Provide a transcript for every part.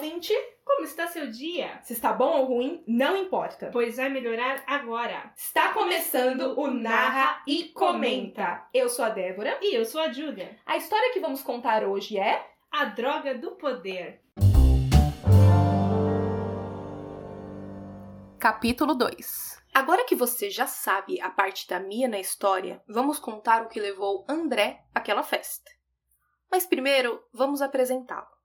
ouvinte! Como está seu dia? Se está bom ou ruim, não importa. Pois vai melhorar agora. Está começando o Narra e Comenta. Eu sou a Débora. E eu sou a Júlia. A história que vamos contar hoje é. A Droga do Poder. Capítulo 2 Agora que você já sabe a parte da Mia na história, vamos contar o que levou André àquela festa. Mas primeiro, vamos apresentá-lo.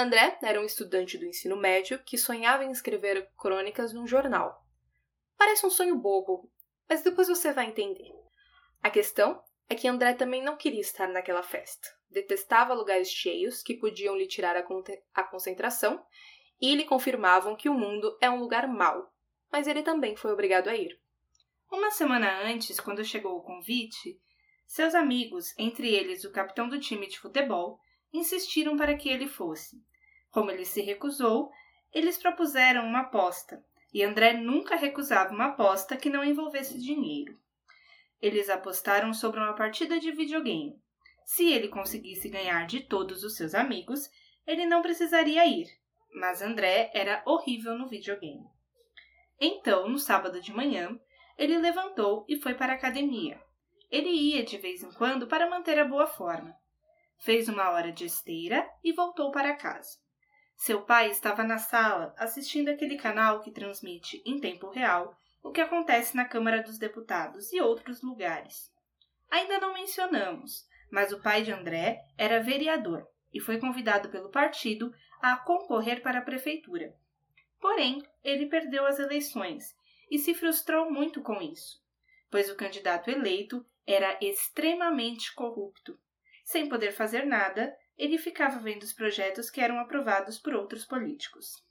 André era um estudante do ensino médio que sonhava em escrever crônicas num jornal. Parece um sonho bobo, mas depois você vai entender. A questão é que André também não queria estar naquela festa. Detestava lugares cheios que podiam lhe tirar a, con a concentração e lhe confirmavam que o mundo é um lugar mau, mas ele também foi obrigado a ir. Uma semana antes, quando chegou o convite, seus amigos, entre eles o capitão do time de futebol, insistiram para que ele fosse. Como ele se recusou, eles propuseram uma aposta, e André nunca recusava uma aposta que não envolvesse dinheiro. Eles apostaram sobre uma partida de videogame. Se ele conseguisse ganhar de todos os seus amigos, ele não precisaria ir, mas André era horrível no videogame. Então, no sábado de manhã, ele levantou e foi para a academia. Ele ia de vez em quando para manter a boa forma. Fez uma hora de esteira e voltou para casa. Seu pai estava na sala assistindo aquele canal que transmite em tempo real o que acontece na Câmara dos Deputados e outros lugares. Ainda não mencionamos, mas o pai de André era vereador e foi convidado pelo partido a concorrer para a prefeitura. Porém, ele perdeu as eleições e se frustrou muito com isso, pois o candidato eleito era extremamente corrupto. Sem poder fazer nada, ele ficava vendo os projetos que eram aprovados por outros políticos.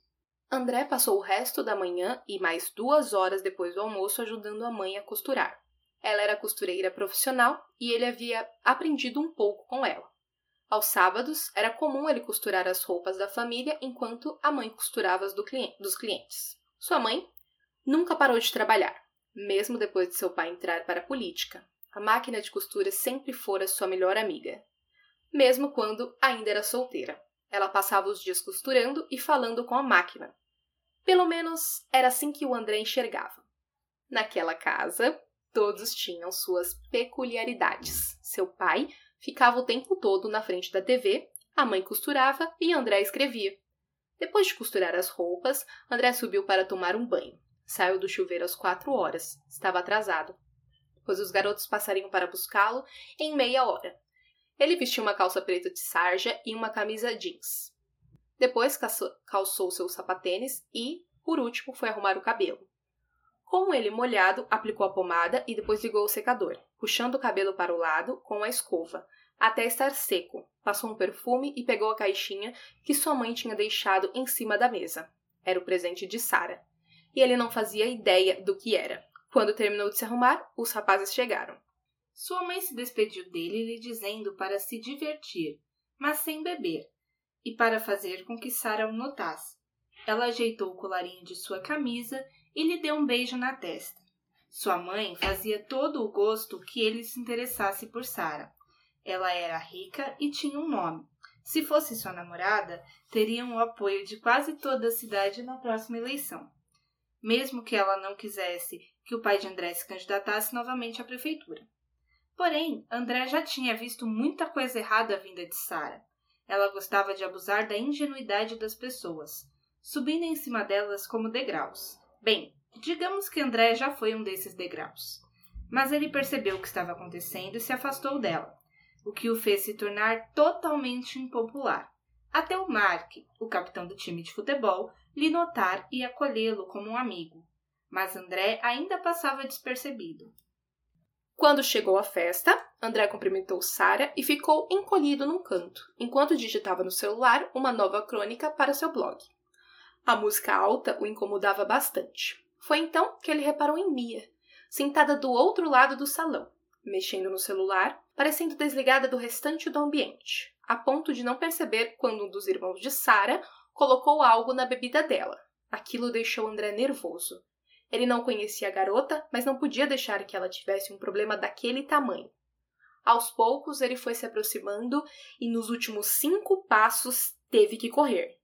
André passou o resto da manhã e mais duas horas depois do almoço ajudando a mãe a costurar. Ela era costureira profissional e ele havia aprendido um pouco com ela. Aos sábados, era comum ele costurar as roupas da família enquanto a mãe costurava as do cliente, dos clientes. Sua mãe nunca parou de trabalhar, mesmo depois de seu pai entrar para a política. A máquina de costura sempre fora sua melhor amiga, mesmo quando ainda era solteira. Ela passava os dias costurando e falando com a máquina. Pelo menos era assim que o André enxergava. Naquela casa, todos tinham suas peculiaridades. Seu pai ficava o tempo todo na frente da TV, a mãe costurava e André escrevia. Depois de costurar as roupas, André subiu para tomar um banho. Saiu do chuveiro às quatro horas. Estava atrasado pois os garotos passariam para buscá-lo em meia hora. Ele vestiu uma calça preta de sarja e uma camisa jeans. Depois calçou seus sapatênis e, por último, foi arrumar o cabelo. Com ele molhado, aplicou a pomada e depois ligou o secador, puxando o cabelo para o lado com a escova, até estar seco. Passou um perfume e pegou a caixinha que sua mãe tinha deixado em cima da mesa. Era o presente de Sara. E ele não fazia ideia do que era. Quando terminou de se arrumar, os rapazes chegaram. Sua mãe se despediu dele, lhe dizendo para se divertir, mas sem beber, e para fazer com que Sara o notasse. Ela ajeitou o colarinho de sua camisa e lhe deu um beijo na testa. Sua mãe fazia todo o gosto que ele se interessasse por Sara. Ela era rica e tinha um nome. Se fosse sua namorada, teriam o apoio de quase toda a cidade na próxima eleição. Mesmo que ela não quisesse que o pai de André se candidatasse novamente à prefeitura. Porém, André já tinha visto muita coisa errada vinda de Sara. Ela gostava de abusar da ingenuidade das pessoas, subindo em cima delas como degraus. Bem, digamos que André já foi um desses degraus. Mas ele percebeu o que estava acontecendo e se afastou dela, o que o fez se tornar totalmente impopular. Até o Mark, o capitão do time de futebol, lhe notar e acolhê-lo como um amigo mas André ainda passava despercebido. Quando chegou a festa, André cumprimentou Sara e ficou encolhido num canto, enquanto digitava no celular uma nova crônica para seu blog. A música alta o incomodava bastante. Foi então que ele reparou em Mia, sentada do outro lado do salão, mexendo no celular, parecendo desligada do restante do ambiente, a ponto de não perceber quando um dos irmãos de Sara colocou algo na bebida dela. Aquilo deixou André nervoso. Ele não conhecia a garota, mas não podia deixar que ela tivesse um problema daquele tamanho. Aos poucos, ele foi se aproximando e nos últimos cinco passos teve que correr.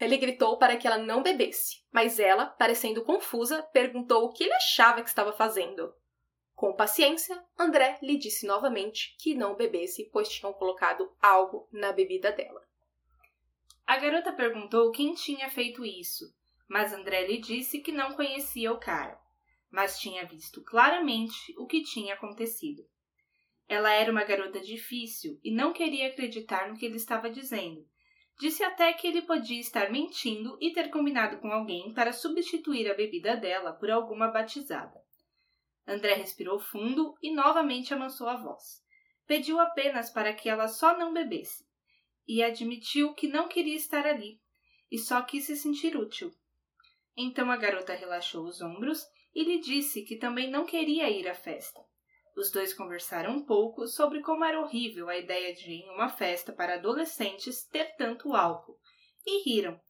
Ele gritou para que ela não bebesse, mas ela, parecendo confusa, perguntou o que ele achava que estava fazendo. Com paciência, André lhe disse novamente que não bebesse, pois tinham colocado algo na bebida dela. A garota perguntou quem tinha feito isso, mas André lhe disse que não conhecia o cara, mas tinha visto claramente o que tinha acontecido. Ela era uma garota difícil e não queria acreditar no que ele estava dizendo. Disse até que ele podia estar mentindo e ter combinado com alguém para substituir a bebida dela por alguma batizada. André respirou fundo e novamente amansou a voz. Pediu apenas para que ela só não bebesse e admitiu que não queria estar ali e só quis se sentir útil. Então a garota relaxou os ombros e lhe disse que também não queria ir à festa. Os dois conversaram um pouco sobre como era horrível a ideia de, em uma festa para adolescentes, ter tanto álcool, e riram.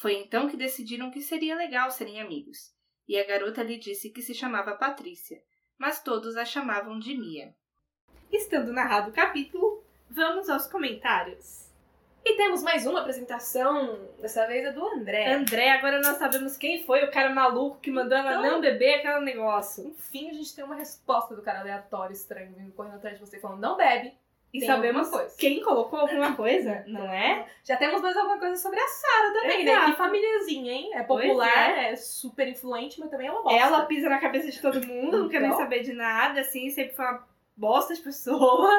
Foi então que decidiram que seria legal serem amigos, e a garota lhe disse que se chamava Patrícia, mas todos a chamavam de Mia. Estando narrado o capítulo, vamos aos comentários. E temos mais uma apresentação, dessa vez é do André. André, agora nós sabemos quem foi o cara maluco que mandou ela Então- não beber aquele negócio. Enfim, a gente tem uma resposta do cara aleatório estranho vindo correndo atrás de você falando não bebe. E Tem sabemos coisa. quem colocou alguma coisa, não é? Já temos mais alguma coisa sobre a Sara também, né? Exato. Que famíliazinha, hein? É popular, é. super influente, mas também é uma bosta. Ela pisa na cabeça de todo mundo, não quer nem Então. saber de nada, assim, sempre foi uma bosta de pessoa.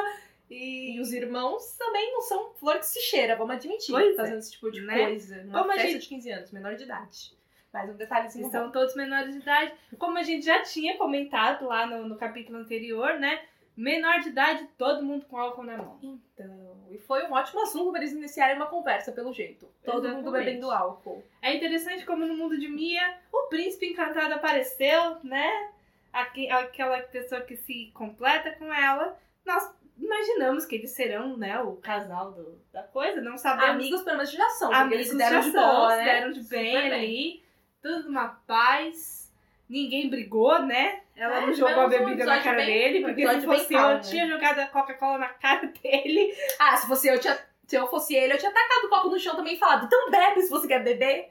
E E os irmãos também não são flor que se cheira, vamos admitir. Pois é, fazendo esse tipo de né? coisa. Numa Como a festa gente- de 15 anos, menor de idade. Mais um detalhezinho. Estão todos menores de idade. Como a gente já tinha comentado lá no, no capítulo anterior, né? Menor de idade, todo mundo com álcool na mão. Então, e foi um ótimo assunto para eles iniciarem uma conversa, pelo jeito. Todo mundo Exatamente. bebendo álcool. É interessante como no mundo de Mia, o príncipe encantado apareceu, né? Aque- Aquela pessoa que se completa com ela. Nós imaginamos que eles serão, né, o casal do- da coisa, não sabemos. Amigos, pelo menos, já são. Amigos eles se deram de boa, né? deram de Super bem, ali. Tudo numa paz. Ninguém brigou, né? Ela É, não jogou a um bebida na cara bem- dele, porque se bem fosse eu, calmo, eu né? tinha jogado a Coca-Cola na cara dele. Ah, se fosse eu, tinha, se eu fosse ele, eu tinha tacado o copo no chão também e falado, então bebe se você quer beber.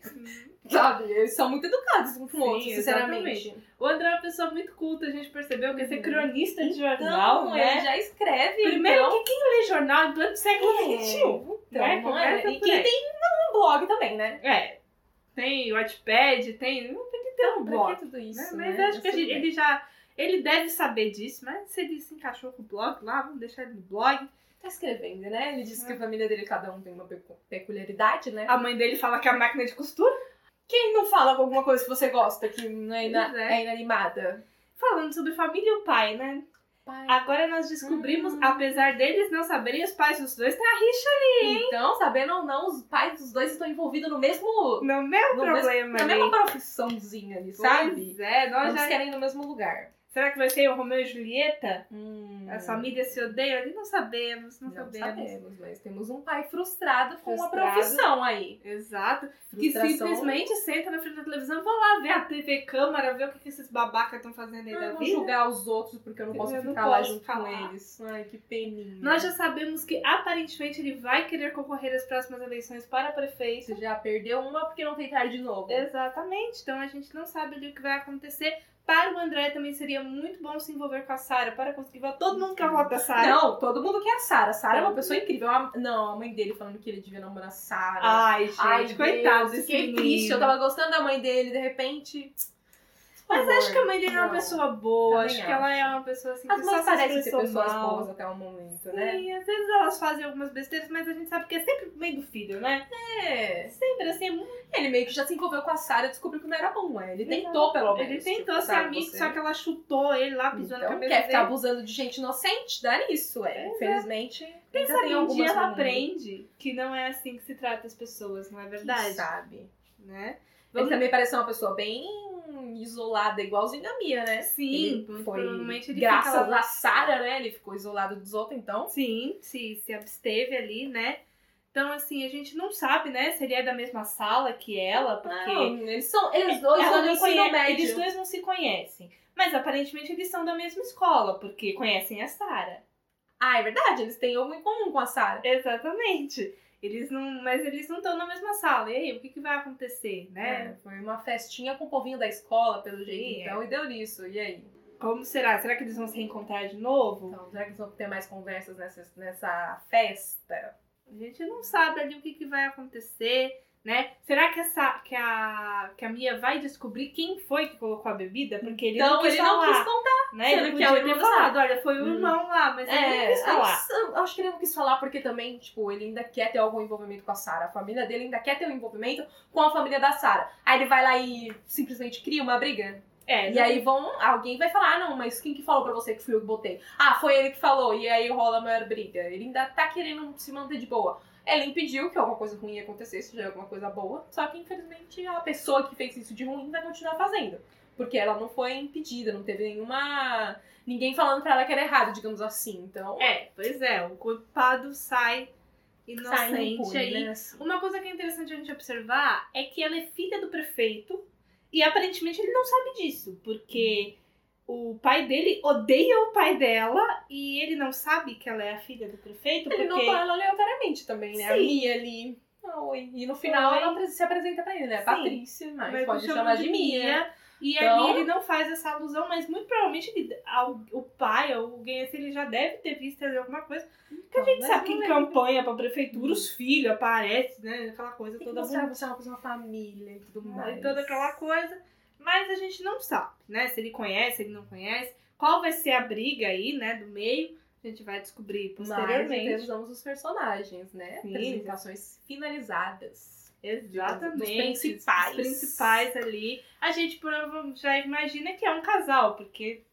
Sabe? Eles são muito educados um com o outro, sinceramente. O André é uma pessoa muito culta, a gente percebeu que é ser Uhum. cronista de jornal, Então, né? ele já escreve. Primeiro, então... que quem lê jornal em pleno século É, XXI? então, né? é? E quem tem um blog também, né? É. Tem o Wattpad, tem. Não tem que ter um Pra blog. tudo isso, né? Mas né? acho que gente- ele já. Ele deve saber disso, mas se ele se encaixou com o blog lá, vamos deixar ele no blog. Tá escrevendo, né? Ele disse É. que a família dele, cada um tem uma pecu- peculiaridade, né? A mãe dele fala que é a máquina de costura. Quem não fala alguma coisa que você gosta, que não é, ina- é. é inanimada? Falando sobre família e o pai, né? Pai. Agora nós descobrimos, Hum. apesar deles não saberem, os pais dos dois têm a rixa Então, sabendo ou não, os pais dos dois estão envolvidos no mesmo. no mesmo no problema mesmo, na ali. mesma profissãozinha ali, sabe? É, nós Eles já... querem ir no mesmo lugar. Será que vai ser o Romeu e Julieta? Hum. As famílias se odeiam ali? Não sabemos, não, Não sabemos. sabemos, mas temos um pai frustrado com uma Frustrado. profissão aí. Exato. Que Frustração- simplesmente senta na frente da televisão, vou lá ver a TV Câmara, ver o que, que esses babacas estão fazendo aí Ah, da vou vida. julgar os outros porque eu não Eu posso não ficar lá posso junto falar. com eles. Ai, que peninha. Nós já sabemos que aparentemente ele vai querer concorrer às próximas eleições para prefeito. Você já perdeu uma porque não tentar de novo. Exatamente. Então a gente não sabe ali o que vai acontecer. Para o André também seria muito bom se envolver com a Sarah para conseguir votar. Todo mundo quer votar a Sarah. Não, todo mundo quer a Sarah. A Sarah é uma pessoa incrível. A- Não, a mãe dele falando que ele devia namorar a Sarah. Ai, gente, Ai, coitado Fiquei menino. triste. Eu tava gostando da mãe dele, de repente. Mas acho que a mãe dele é uma pessoa boa. Também Acho que ela é uma pessoa assim As que só mães parecem ser pessoas mal. boas até o momento, né? Sim, às vezes elas fazem algumas besteiras, mas a gente sabe que é sempre bem do filho, né? É. Sempre assim, é muito Ele meio que já se envolveu com a Sarah e descobriu que não era bom, é. Ele Exato. tentou, pelo menos. Ele tentou tipo, ser amigo, você- só que ela chutou ele lá, pisou na Então, cabeça quer dele. ficar abusando de gente inocente? Dá nisso, é. Exato. Infelizmente, Quem sabe um dia ela aprende que não é assim que se trata as pessoas, não é Quem verdade? sabe. Né? Ele também parece uma pessoa bem isolada, igualzinho a minha, né? Sim, ele foi, provavelmente ele graças a Sarah, né? Ele ficou isolado dos outros, então. Sim, se, se absteve ali, né? Então, assim, a gente não sabe, né, se ele é da mesma sala que ela, porque Não, eles são. Eles dois ela não médio. eles dois não se conhecem. Mas aparentemente eles são da mesma escola, porque conhecem a Sarah. Ah, é verdade, eles têm algo em comum com a Sarah. Exatamente. Eles não, mas eles não estão na mesma sala. E aí, o que, que vai acontecer, né? É, foi uma festinha com o povinho da escola, pelo jeito, então, é. e deu nisso. E aí? Como será? Será que eles vão se reencontrar de novo? Então, será que eles vão ter mais conversas nessa, nessa festa? A gente não sabe ali o que, que vai acontecer, né? Será que, essa, que, a, que a Mia vai descobrir quem foi que colocou a bebida? Porque ele então, não quis ele falar, não quis contar. né? sendo Ele que podia ter falado, olha, foi o Hum. irmão lá, mas ele não É, quis falar. eu acho que ele não quis falar porque também, tipo, ele ainda quer ter algum envolvimento com a Sarah. A família dele ainda quer ter um envolvimento com a família da Sarah. Aí ele vai lá e simplesmente cria uma briga. É, E aí vão, alguém vai falar, ah, não, mas quem que falou pra você que fui eu que botei? Ah, foi ele que falou, e aí rola a maior briga. Ele ainda tá querendo se manter de boa. Ela impediu que alguma coisa ruim acontecesse, já é alguma coisa boa. Só que, infelizmente, a pessoa que fez isso de ruim vai continuar fazendo. Porque ela não foi impedida, não teve nenhuma. ninguém falando pra ela que era errado, digamos assim. Então. É, pois é, o culpado sai sai inocente impune, aí. né? Uma coisa que é interessante a gente observar é que ela é filha do prefeito e aparentemente ele não sabe disso, porque o pai dele odeia o pai dela e ele não sabe que ela é a filha do prefeito, Ele porque não ela aleatoriamente também, né? A Sim. Mia ali. Oi. E no final Oi. ela se apresenta pra ele, né? Sim. Patrícia, mas, Mas pode chama chamar de Mia. E Então- ali ele não faz essa alusão, mas muito provavelmente ele, ao- o pai ou alguém assim, ele já deve ter visto alguma coisa. Porque a gente sabe que em campanha pra prefeitura, os filhos aparecem, né? Aquela coisa que toda você é uma pessoa, uma família e tudo mais. e toda aquela coisa. Mas a gente não sabe, né? Se ele conhece, se ele não conhece. Qual vai ser a briga aí, né? Do meio. A gente vai descobrir Mas posteriormente. temos os personagens, né? Sim. Apresentações finalizadas. Exatamente. Dos principais. Os principais ali. A gente já imagina que é um casal, porque,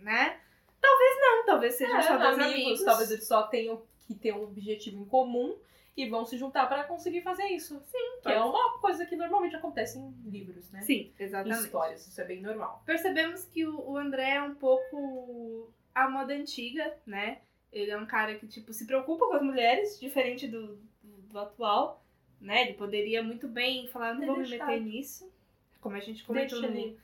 né? Talvez não, talvez sejam É, só dois amigos, amigos. Talvez eles só tenham que ter um objetivo em comum e vão se juntar pra conseguir fazer isso. Sim. Que é uma coisa que normalmente acontece em livros, né? Sim, Em exatamente. histórias, isso é bem normal. Percebemos que o, André é um pouco a moda antiga, né? Ele é um cara que, tipo, se preocupa com as mulheres, diferente do, do, atual, né? Ele poderia muito bem falar, não vou me meter nisso. Como a gente comentou Deixa no,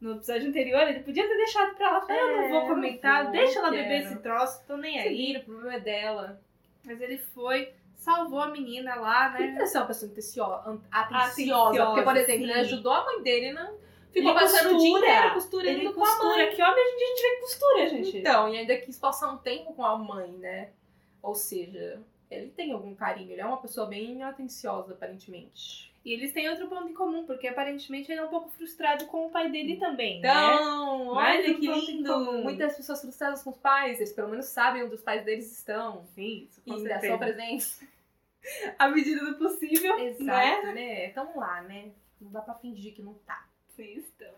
no episódio anterior, ele podia ter deixado pra ela. falar, eu não É, vou não comentar, vou, deixa ela beber esse troço, tô nem aí. vira, o problema é dela. Mas ele foi, salvou a menina lá, Por que né? é uma pessoa atenciosa? Atenciosa. Porque, por exemplo, sim. ele ajudou a mãe dele, né? Ficou Ele passando o dia costura. inteiro costurando Ele com a mãe. costura. Que homem a gente, a gente vê que costura, gente. Então, e ainda quis passar um tempo com a mãe, né? Ou seja, ele tem algum carinho. Ele é uma pessoa bem atenciosa, aparentemente. E eles têm outro ponto em comum, porque aparentemente ele é um pouco frustrado com o pai dele também, né? Então, Mais olha que lindo! Muitas pessoas frustradas com os pais, eles pelo menos sabem onde os pais deles estão. Sim, isso E com ainda certeza. são presentes. À medida do possível, né? Exato, né? Estão lá, né? Não dá pra fingir que não tá. Sim, estão.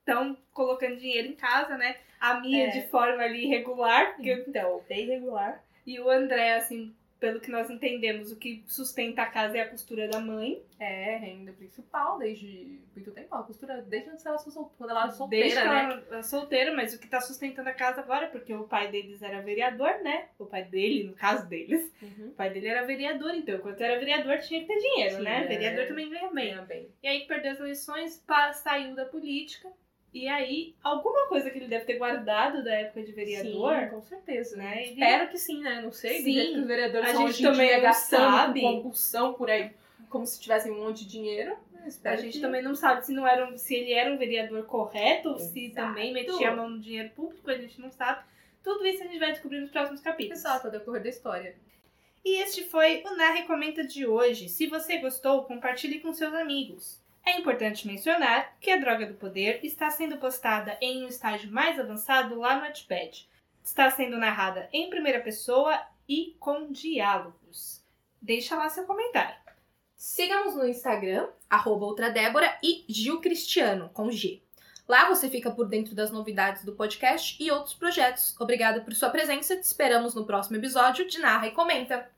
Estão colocando dinheiro em casa, né? A minha É. de forma ali irregular, porque Então, bem regular. E o André, assim, pelo que nós entendemos, o que sustenta a casa é a costura da mãe. É, renda principal desde muito tempo. Ela costura desde antes ela sol- quando ela era Desde solteira, que né? ela era solteira, mas o que tá sustentando a casa agora, porque o pai deles era vereador, né? O pai dele, no caso deles. Uhum. O pai dele era vereador, então, enquanto era vereador, tinha que ter dinheiro, né? Tinha, Vereador é. também ganha bem. Ganha bem. E aí perdeu as eleições, saiu da política. E aí, alguma coisa que ele deve ter guardado da época de vereador. Sim, com certeza. né? Ele- Espero que sim, né? Não sei. Sim. que os vereadores A são gente também dia sabe. com compulsão por aí, como se tivessem um monte de dinheiro. A gente que- também não sabe se, não era um- se ele era um vereador correto, ou se também metia a mão no dinheiro público, a gente não sabe. Tudo isso a gente vai descobrir nos próximos capítulos. Exato, ao decorrer da história. E este foi o Na Recomenda de hoje. Se você gostou, compartilhe com seus amigos. É importante mencionar que a Droga do Poder está sendo postada em um estágio mais avançado lá no Wattpad. Está sendo narrada em primeira pessoa e com diálogos. Deixa lá seu comentário. Siga-nos no Instagram, arroba Ultradébora e Gil Cristiano, com G. Lá você fica por dentro das novidades do podcast e outros projetos. Obrigada por sua presença, te esperamos no próximo episódio de Narra e Comenta.